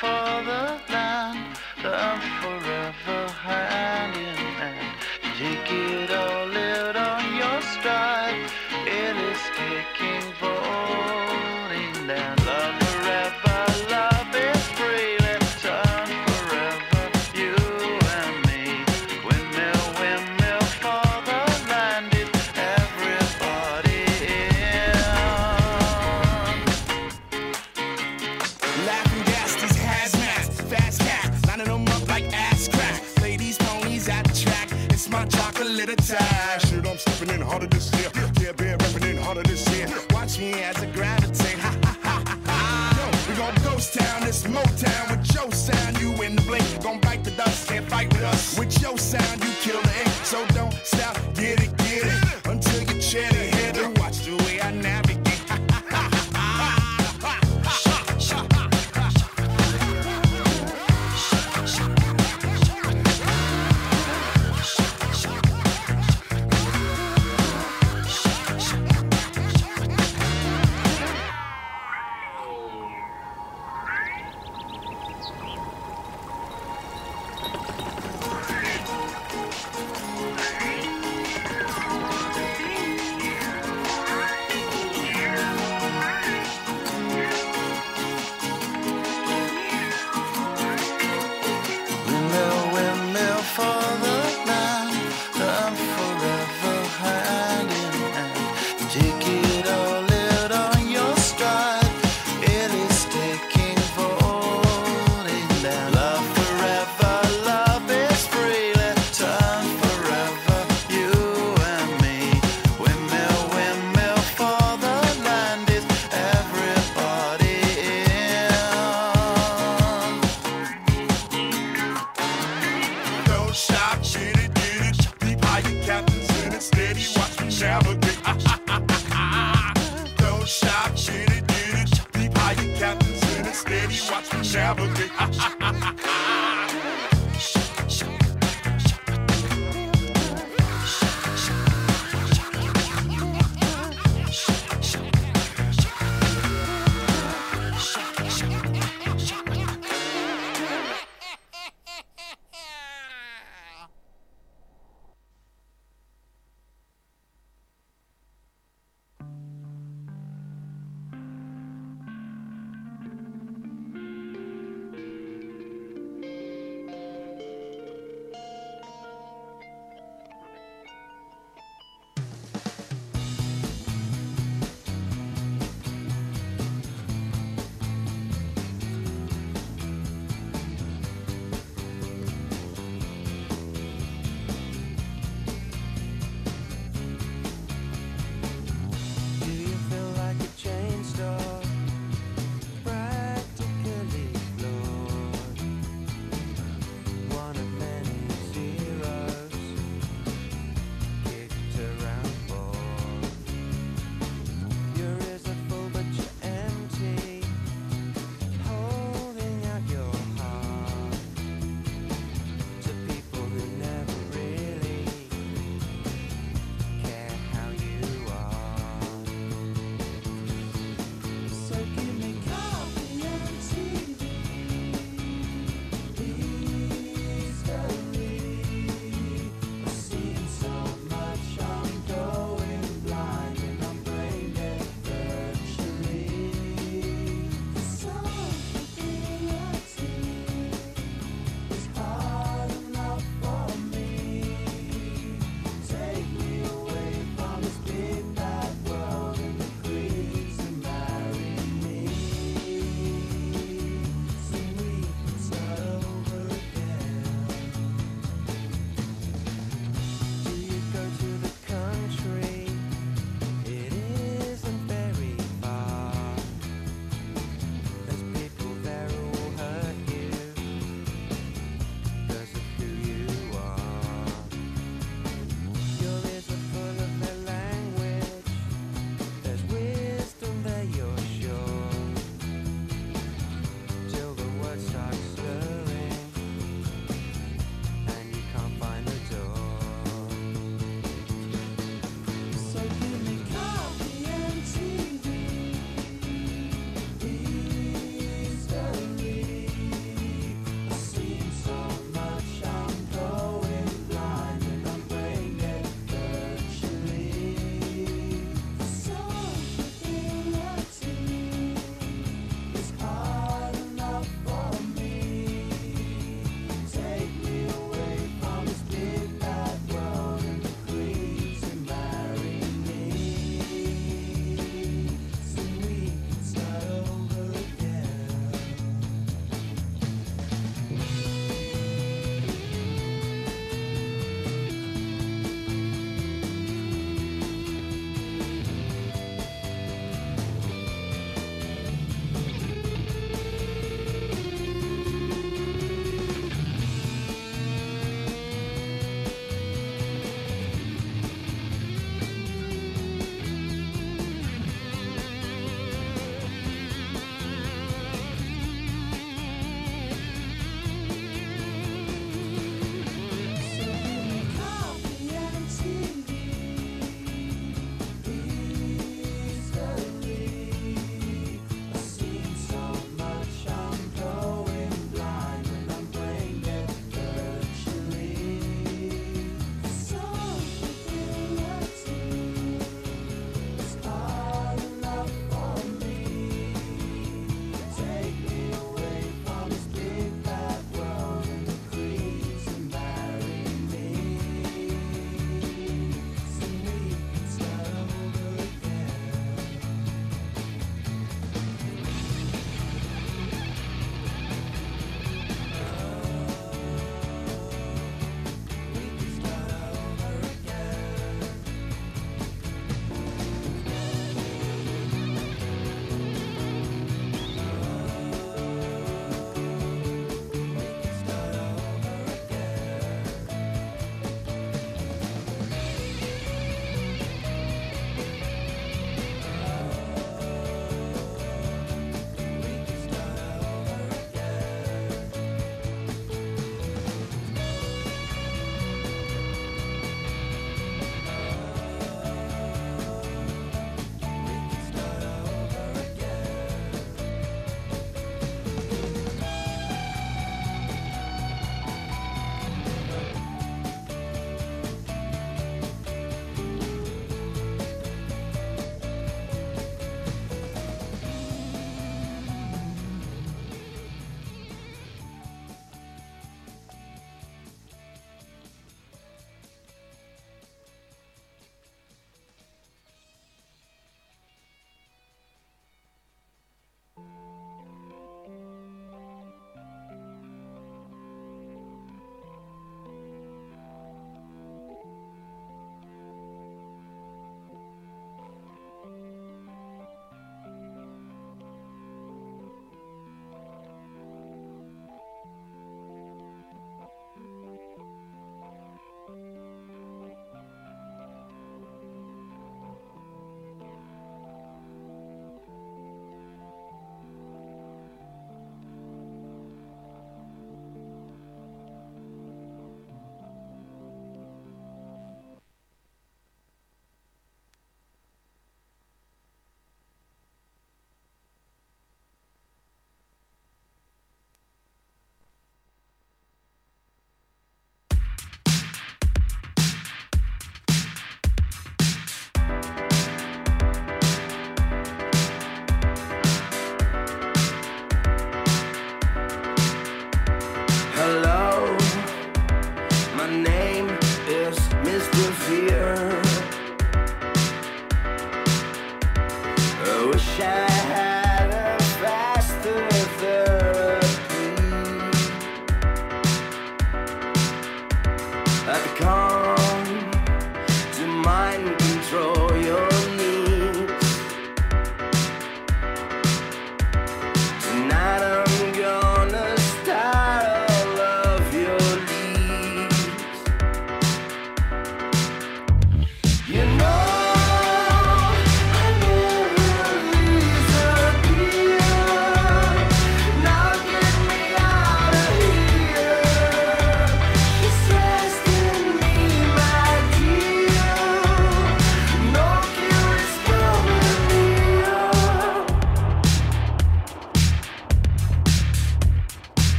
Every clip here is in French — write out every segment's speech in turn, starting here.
for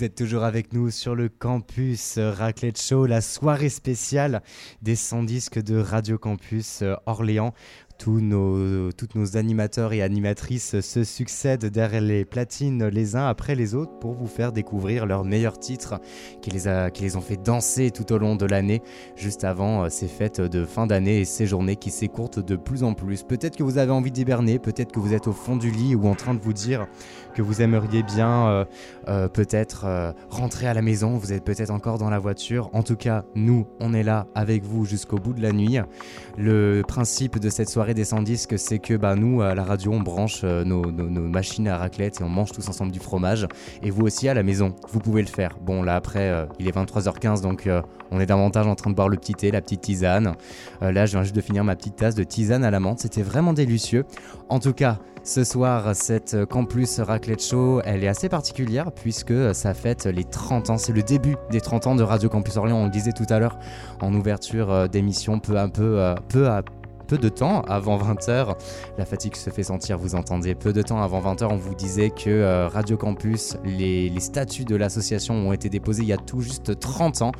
Vous êtes toujours avec nous sur le campus Raclette Show, la soirée spéciale des 100 disques de Radio Campus euh, Orléans tous nos, toutes nos animateurs et animatrices se succèdent derrière les platines les uns après les autres pour vous faire découvrir leurs meilleurs titres qui les, a, qui les ont fait danser tout au long de l'année, juste avant euh, ces fêtes de fin d'année et ces journées qui s'écourtent de plus en plus. Peut-être que vous avez envie d'hiberner, peut-être que vous êtes au fond du lit ou en train de vous dire que vous aimeriez bien euh, euh, peut-être rentrer à la maison, vous êtes peut-être encore dans la voiture. En tout cas, nous, on est là avec vous jusqu'au bout de la nuit. Le principe de cette soirée des 100 disques, c'est que bah, nous, à la radio, on branche euh, nos, machines à raclette et on mange tous ensemble du fromage. Et vous aussi à la maison, vous pouvez le faire. Bon, là après, euh, il est 23h15, donc euh, on est davantage en train de boire le petit thé, la petite tisane. là, je viens juste de finir ma petite tasse de tisane à la menthe. C'était vraiment délicieux. En tout cas, ce soir, cette Campus Raclette Show, elle est assez particulière puisque ça fête les 30 ans. C'est le début des 30 ans de Radio Campus Orléans. On le disait tout à l'heure en ouverture d'émission, peu à peu, peu à peu de temps avant 20h, la fatigue se fait sentir, vous entendez, peu de temps avant 20h, on vous disait que euh, Radio Campus, les, les statuts de l'association ont été déposés il y a tout juste 30 ans.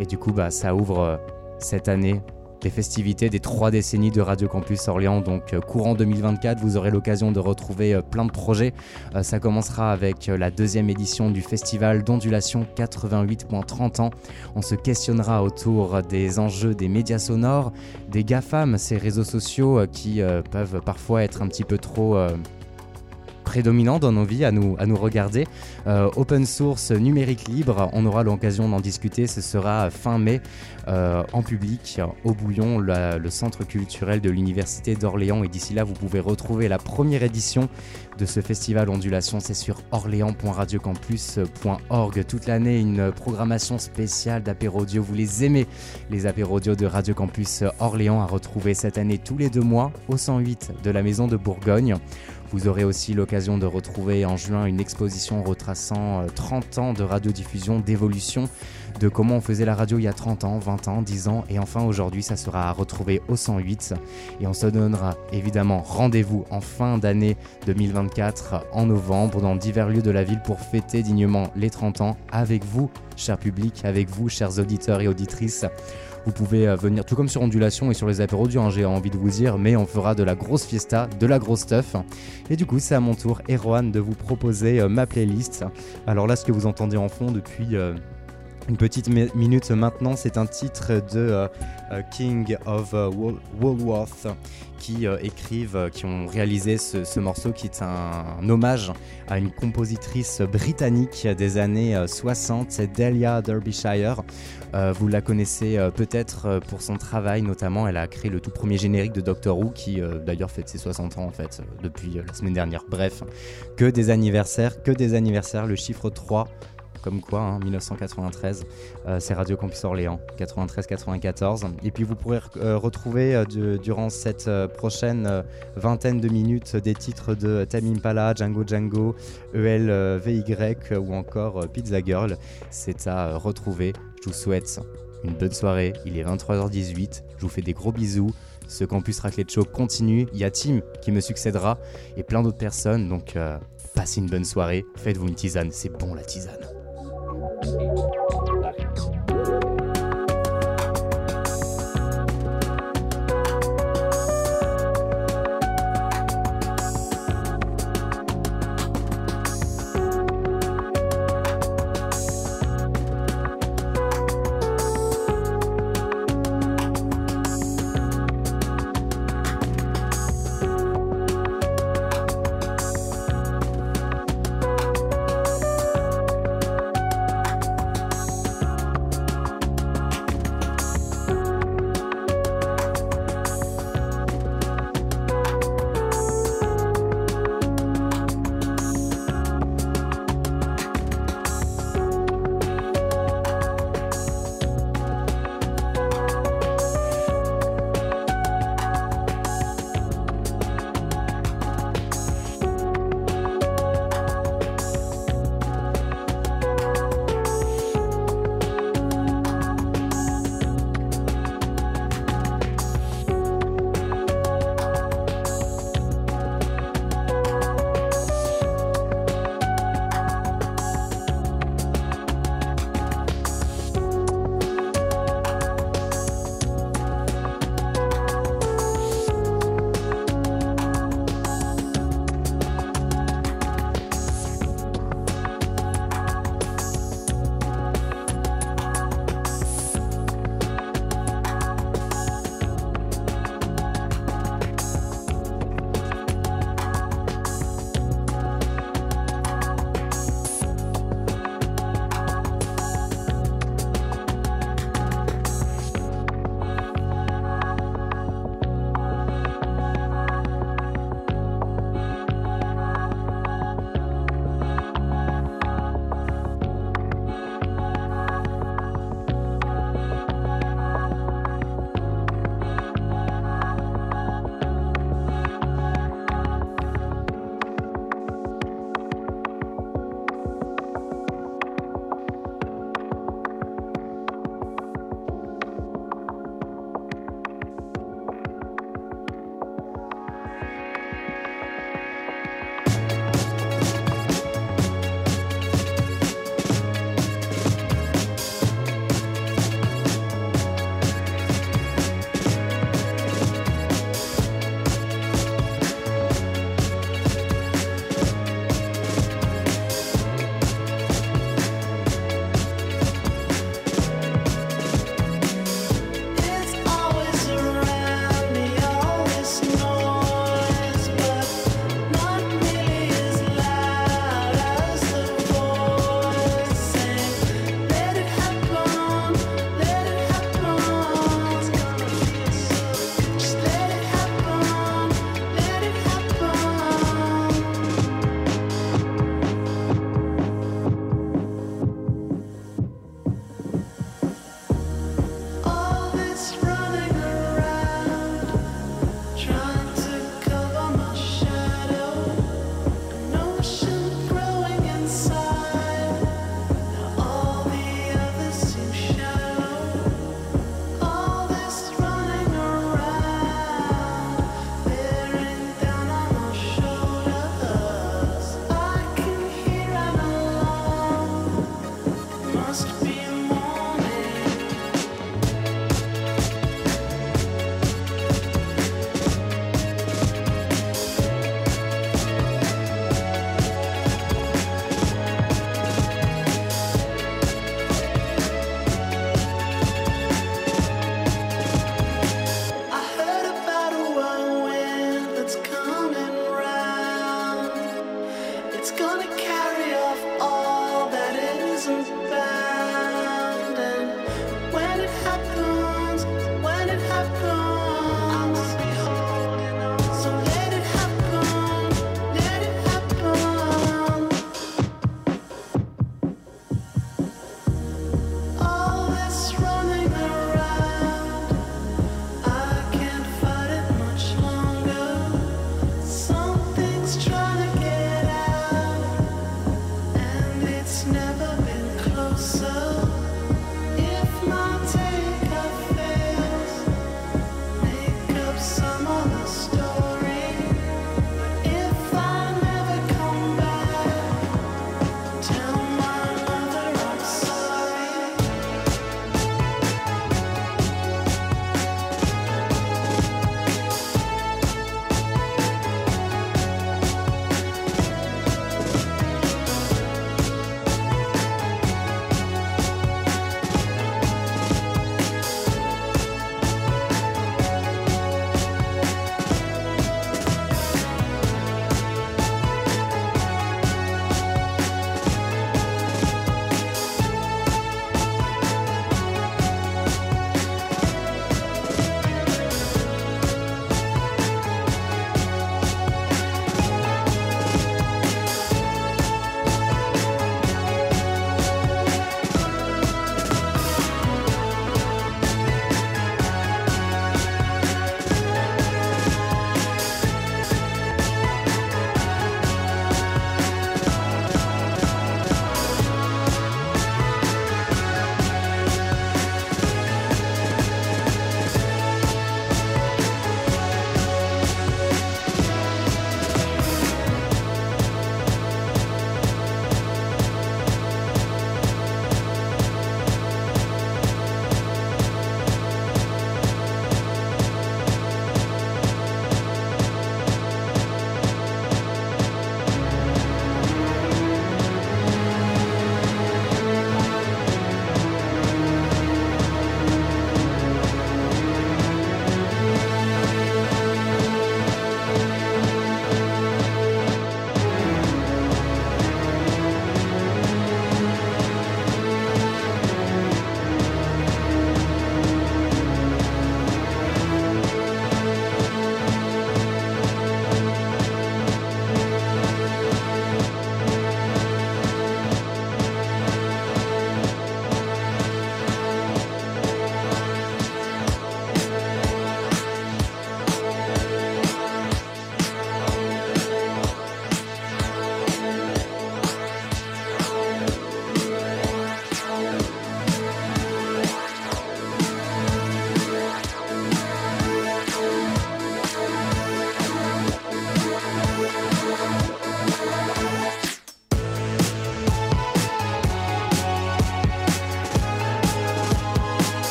Et du coup, bah, ça ouvre euh, cette année les festivités des trois décennies de Radio Campus Orléans. Donc euh, courant 2024, vous aurez l'occasion de retrouver euh, plein de projets. Euh, ça commencera avec la deuxième édition du festival d'ondulation 88.30 ans. On se questionnera autour des enjeux des médias sonores, des GAFAM, ces réseaux sociaux qui peuvent parfois être un petit peu trop prédominant dans nos vies à nous, à nous regarder. Euh, open source numérique libre, on aura l'occasion d'en discuter, ce sera fin mai euh, en public au Bouillon, le centre culturel de l'Université d'Orléans. Et d'ici là, vous pouvez retrouver la première édition de ce festival Ondulation. C'est sur orléans.radiocampus.org. Toute l'année, une programmation spéciale d'apéro-audio. Vous les aimez, les apéro-audio de Radio Campus Orléans, à retrouver cette année tous les deux mois au 108 de la Maison de Bourgogne. Vous aurez aussi l'occasion de retrouver en juin une exposition retraçant 30 euh, ans de radiodiffusion, d'évolution, de comment on faisait la radio il y a 30 ans, 20 ans, 10 ans. Et enfin aujourd'hui, ça sera à retrouver au 108. Et on se donnera évidemment rendez-vous en fin d'année 2024, en novembre, dans divers lieux de la ville pour fêter dignement les 30 ans avec vous, cher public, avec vous, chers auditeurs et auditrices. Vous pouvez euh, venir tout comme sur Ondulation et sur les apéros hein, j'ai envie de vous dire, mais on fera de la grosse fiesta, de la grosse stuff. Et du coup, c'est à mon tour, Erwan, de vous proposer euh, ma playlist. Alors là, ce que vous entendez en fond depuis euh, une petite minute maintenant, c'est un titre de King of Woolworth qui écrivent, qui ont réalisé ce, morceau qui est un, hommage à une compositrice britannique des années 60, c'est Delia Derbyshire. Euh, vous la connaissez euh, peut-être euh, pour son travail, notamment elle a créé le tout premier générique de Doctor Who qui d'ailleurs fête ses 60 ans en fait depuis la semaine dernière. Bref, que des anniversaires, que des anniversaires, le chiffre 3 comme quoi, 1993, hein, c'est Radio Campus Orléans, 93-94. Et puis vous pourrez retrouver durant cette prochaine vingtaine de minutes des titres de Tamim Pala, Django Django, ELVY ou encore Pizza Girl. C'est à retrouver je vous souhaite une bonne soirée. Il est 23h18. Je vous fais des gros bisous. Ce campus raclette show continue. Il y a Tim qui me succédera et plein d'autres personnes. Donc, euh, passez une bonne soirée. Faites-vous une tisane. C'est bon la tisane. Thank you.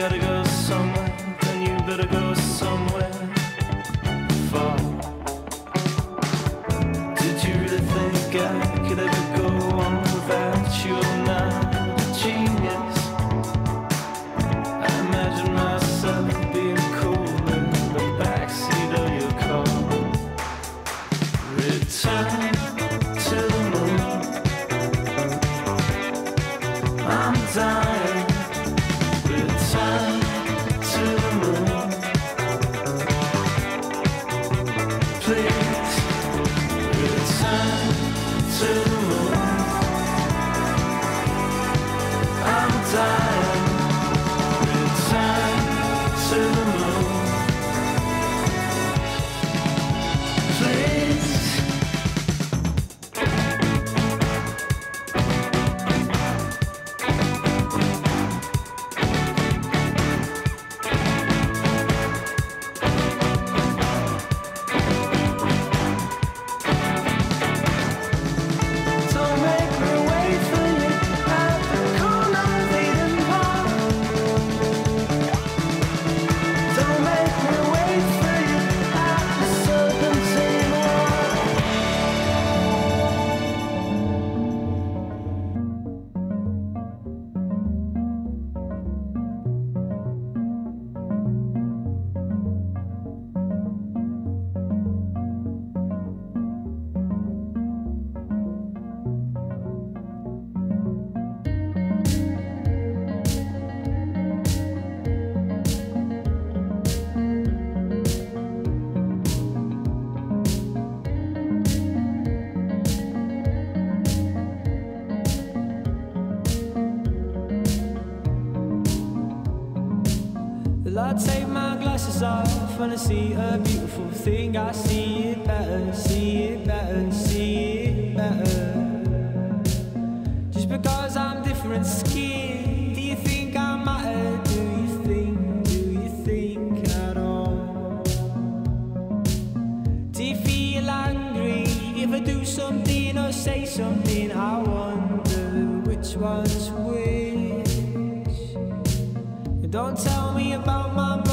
gotta go somewhere, then you better go somewhere. when I see a beautiful thing. I see it better, see it better, see it better. Just because I'm different skin, do you think I matter? Do you think, do you think at all? Do you feel angry if I do something or say something? I wonder which one's which. Don't tell me about my.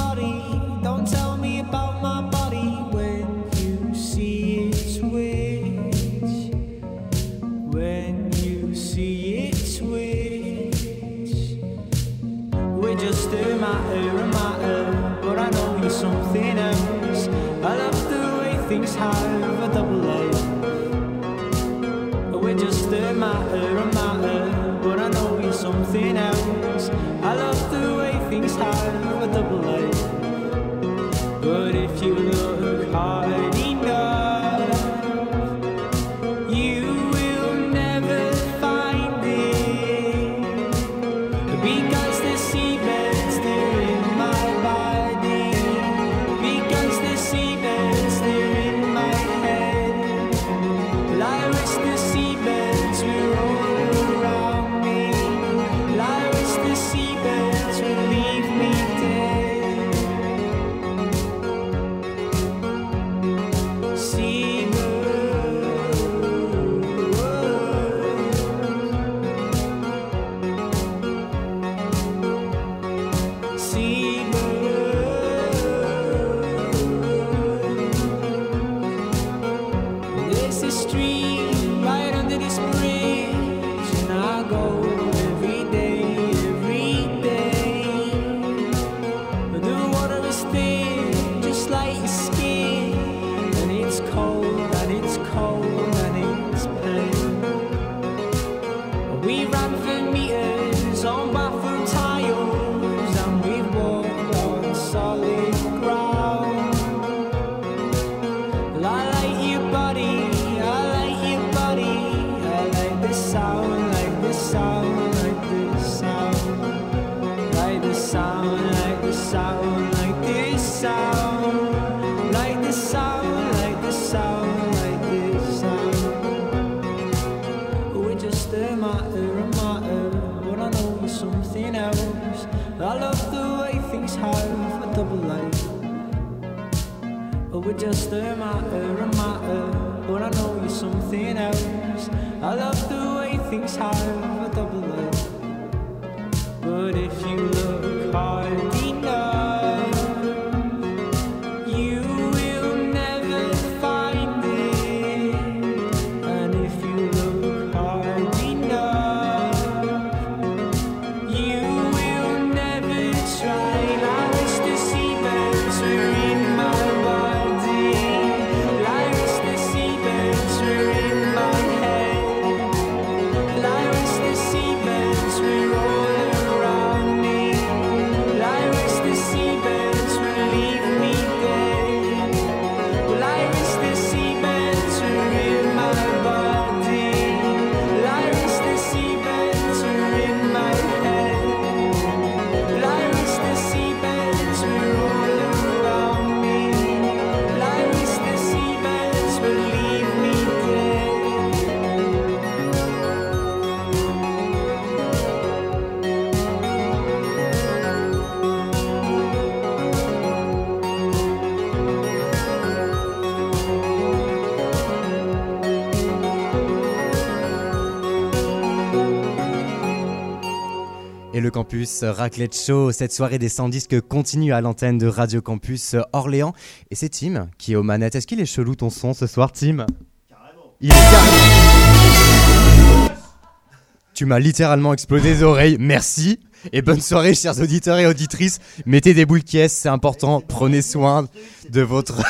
Campus Raclette Show. Cette soirée des 100 disques continue à l'antenne de Radio Campus Orléans. Et c'est Tim qui est aux manettes. Est-ce qu'il est chelou ton son ce soir, Tim? Il est carrément. Tu m'as littéralement explosé les oreilles. Merci et bonne soirée, chers auditeurs et auditrices. Mettez des boules qui c'est important. Prenez soin de votre.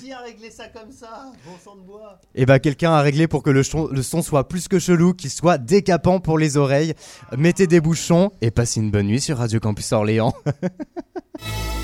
Qui a réglé ça comme ça? Bon sang de bois. Et bah, quelqu'un a réglé pour que le, le son soit plus que chelou, qu'il soit décapant pour les oreilles. Mettez des bouchons et passez une bonne nuit sur Radio Campus Orléans.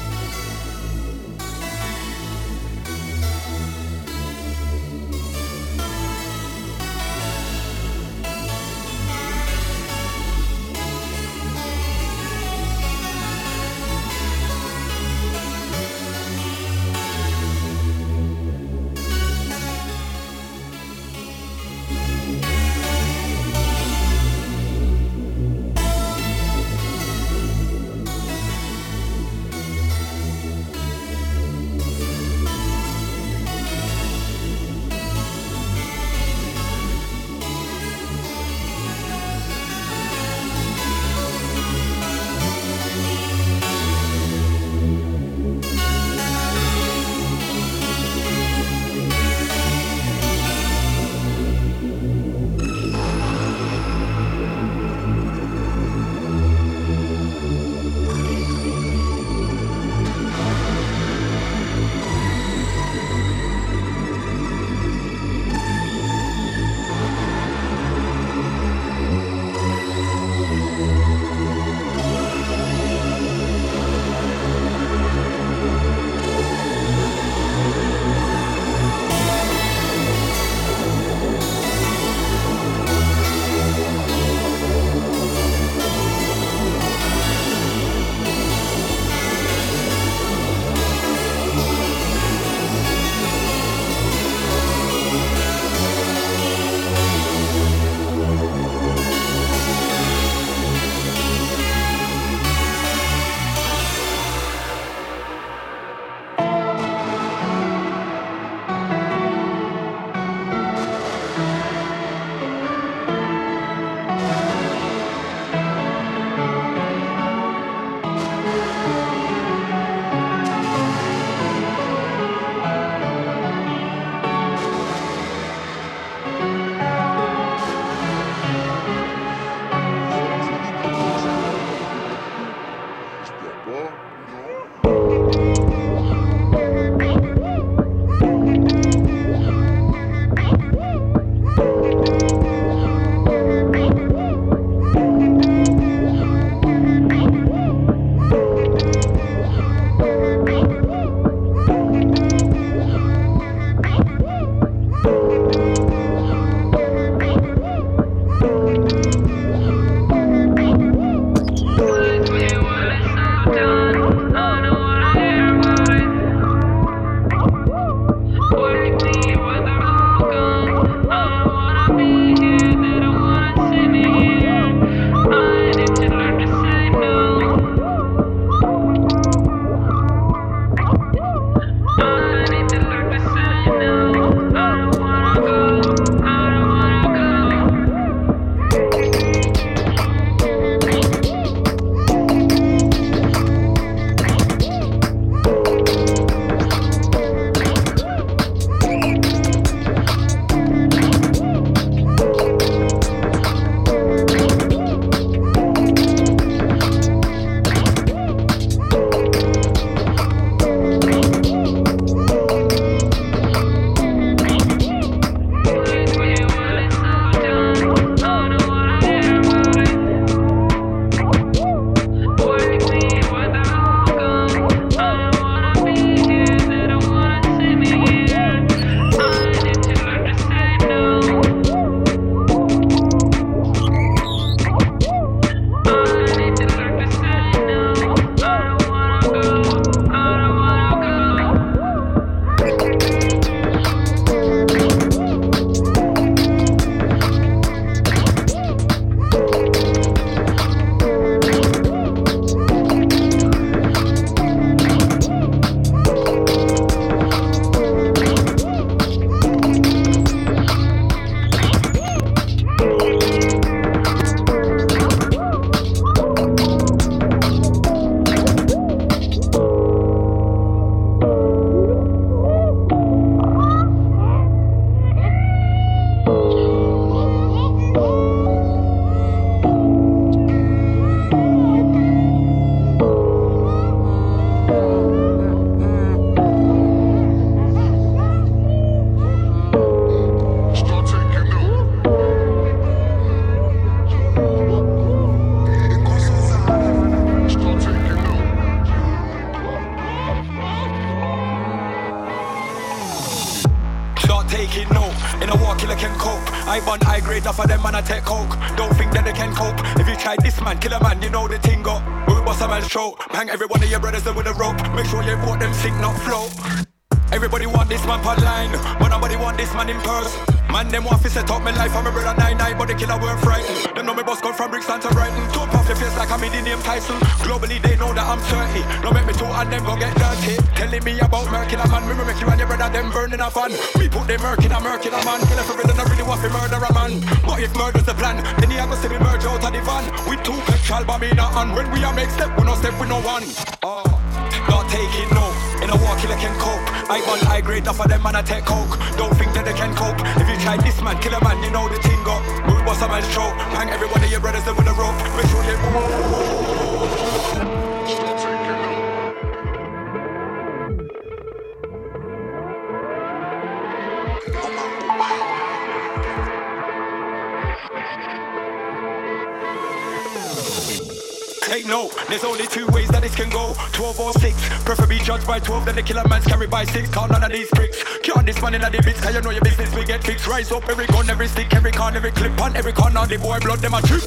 we get fixed. Rise up every gun, every stick, every con, every clip On every corner, the boy blood them a trip.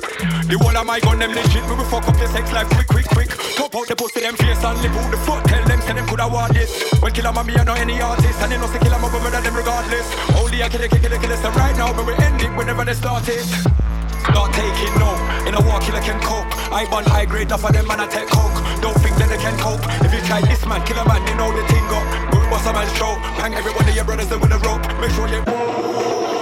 The whole of my gun, them legit We will fuck up the sex life quick, quick, quick. Top out the pussy, them face and lip. Out the foot Tell them, say them coulda want this? When killer mommy, I know any artist. And they know say killer mama, murder them regardless. Only I kill it, kill it, kill it, so right now But we end it whenever they start it. Not taking no, in a war killer can cope. I bun high grade off of them man I take coke. Don't think that they can cope. If you try this man, kill a man, you know the thing go. Bust a man's throat, hang everybody, your brothers with a rope. Make sure you.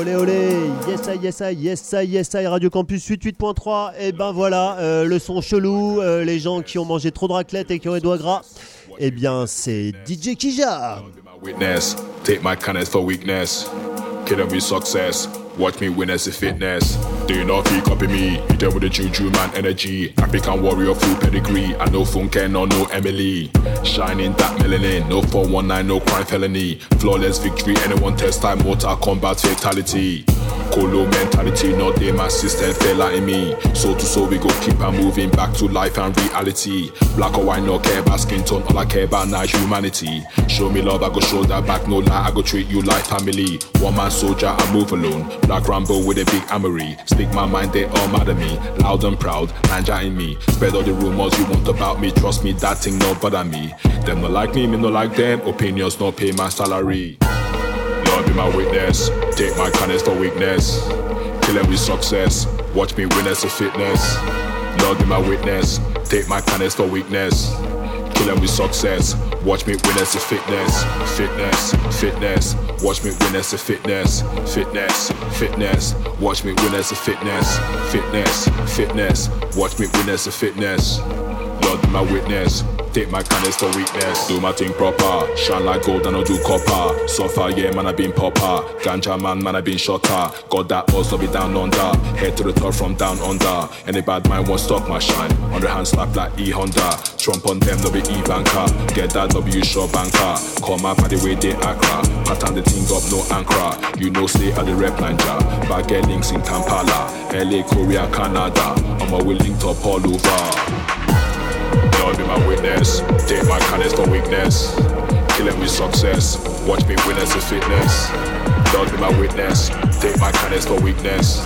Olé olé, yes I, yes I, yes I, yes I, Radio Campus 88.3, et ben voilà, euh, le son chelou, euh, les gens qui ont mangé trop de raclette et qui ont les doigts gras, eh bien c'est DJ Kija. Watch me win as a fitness. Do not feel copy me? You deal with the juju man energy. African warrior full pedigree. I know Funke, no no Emily. Shining that melanin. No 419, no crime felony. Flawless victory. Anyone test time mortal combat fatality. Colo mentality, not they my system fella in me. So to so we go keep on moving back to life and reality. Black or white, no care about skin tone, all I care about now is humanity. Show me love, I go show that back, no lie, I go treat you like family. One man soldier, I move alone. Black Rambo with a big armory. Stick my mind, they all mad at me. Loud and proud, Nanja in me. Spread all the rumors you want about me, trust me, that thing no bother me. Them no like me, me no like them. Opinions no pay my salary. Be my witness. Take my kindness for weakness. Kill with success. Watch me win as a fitness. Lord be my witness. Take my kindness for weakness. Kill with success. Watch me win as a fitness. Fitness, fitness. Watch me win as a fitness. Fitness, fitness. Watch me win as a fitness. Fitness, fitness. Watch me win as a fitness. Lord be my witness. Take my kindness for weakness. Do my thing proper. Shine like gold and I do copper. So far, yeah, man, I been popper. Ganja man, man, I been shotter. Got that boss, be down under. Head to the top from down under. Any bad mind won't stop my shine. On the hand slap like E Honda. Trump on them, no be E banker. Get that W short banker. Call my party way they Accra. Pattern the thing up, no anchor. You know, stay at the rep job. But get links in Kampala. LA, Korea, Canada. I'm a willing top all over. Lord be my witness. Take my kindness for weakness. Killing with success. Watch me as a fitness. Lord be my witness. Take my kindness for weakness.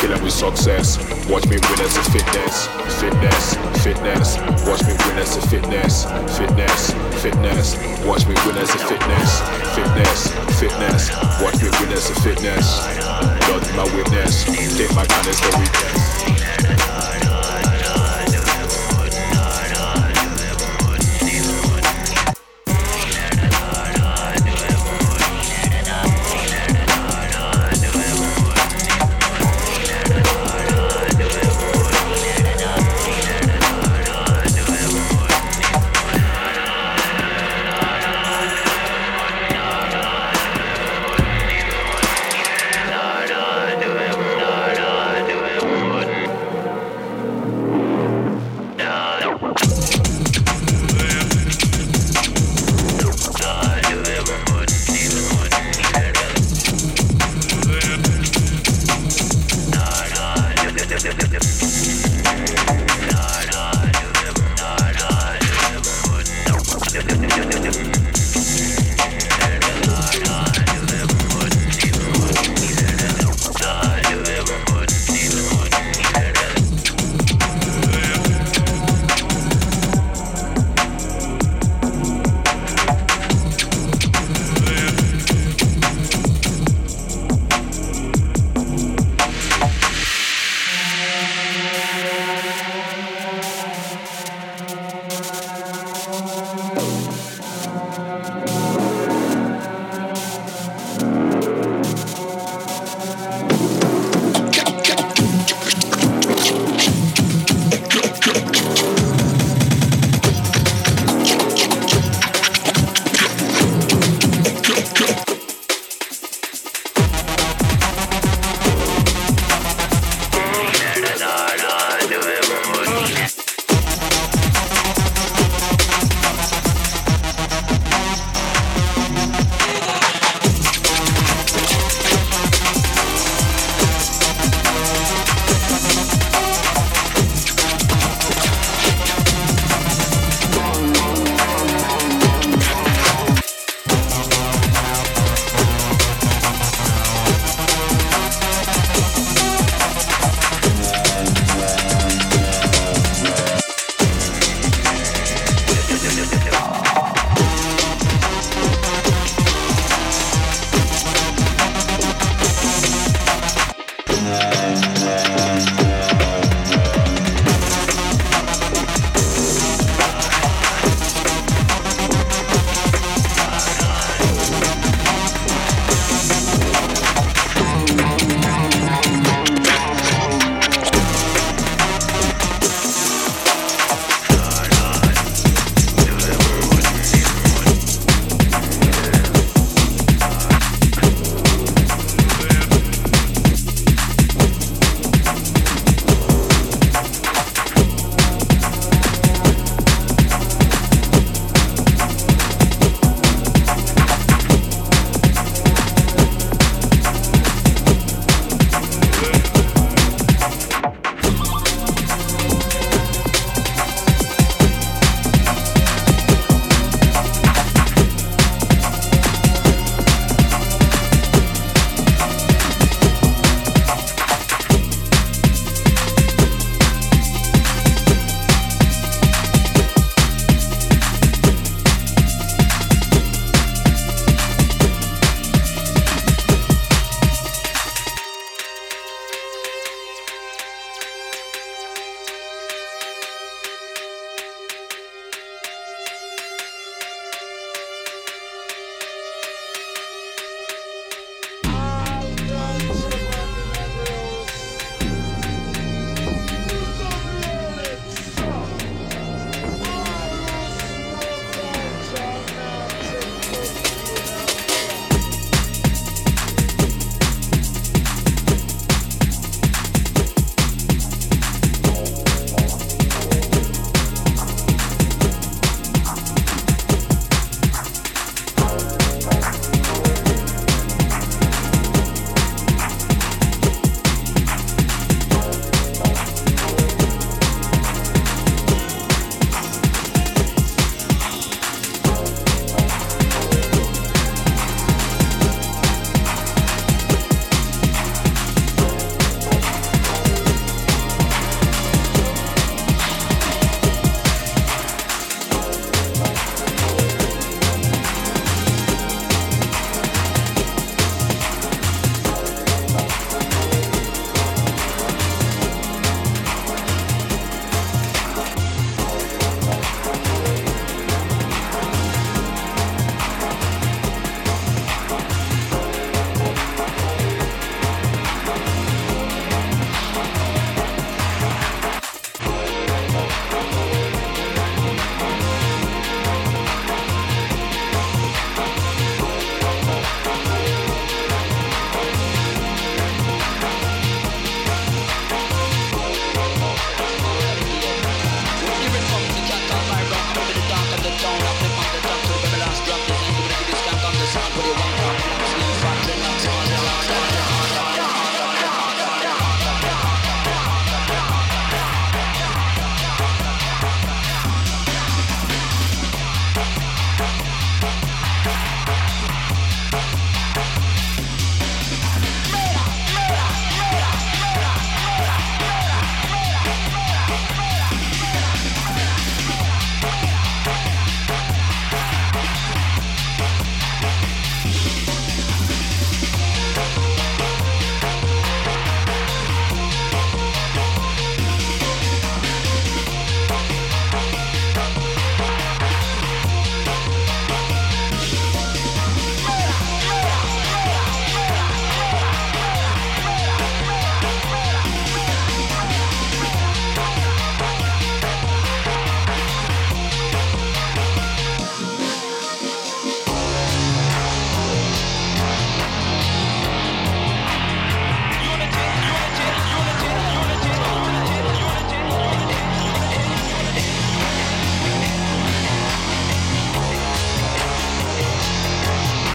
Killing with success. Watch me as a fitness. Fitness, fitness. Watch me as a fitness. Fitness, fitness. Watch me as a fitness. Fitness, fitness. Watch me as a fitness. Lord be my witness. Take my kindness for weakness.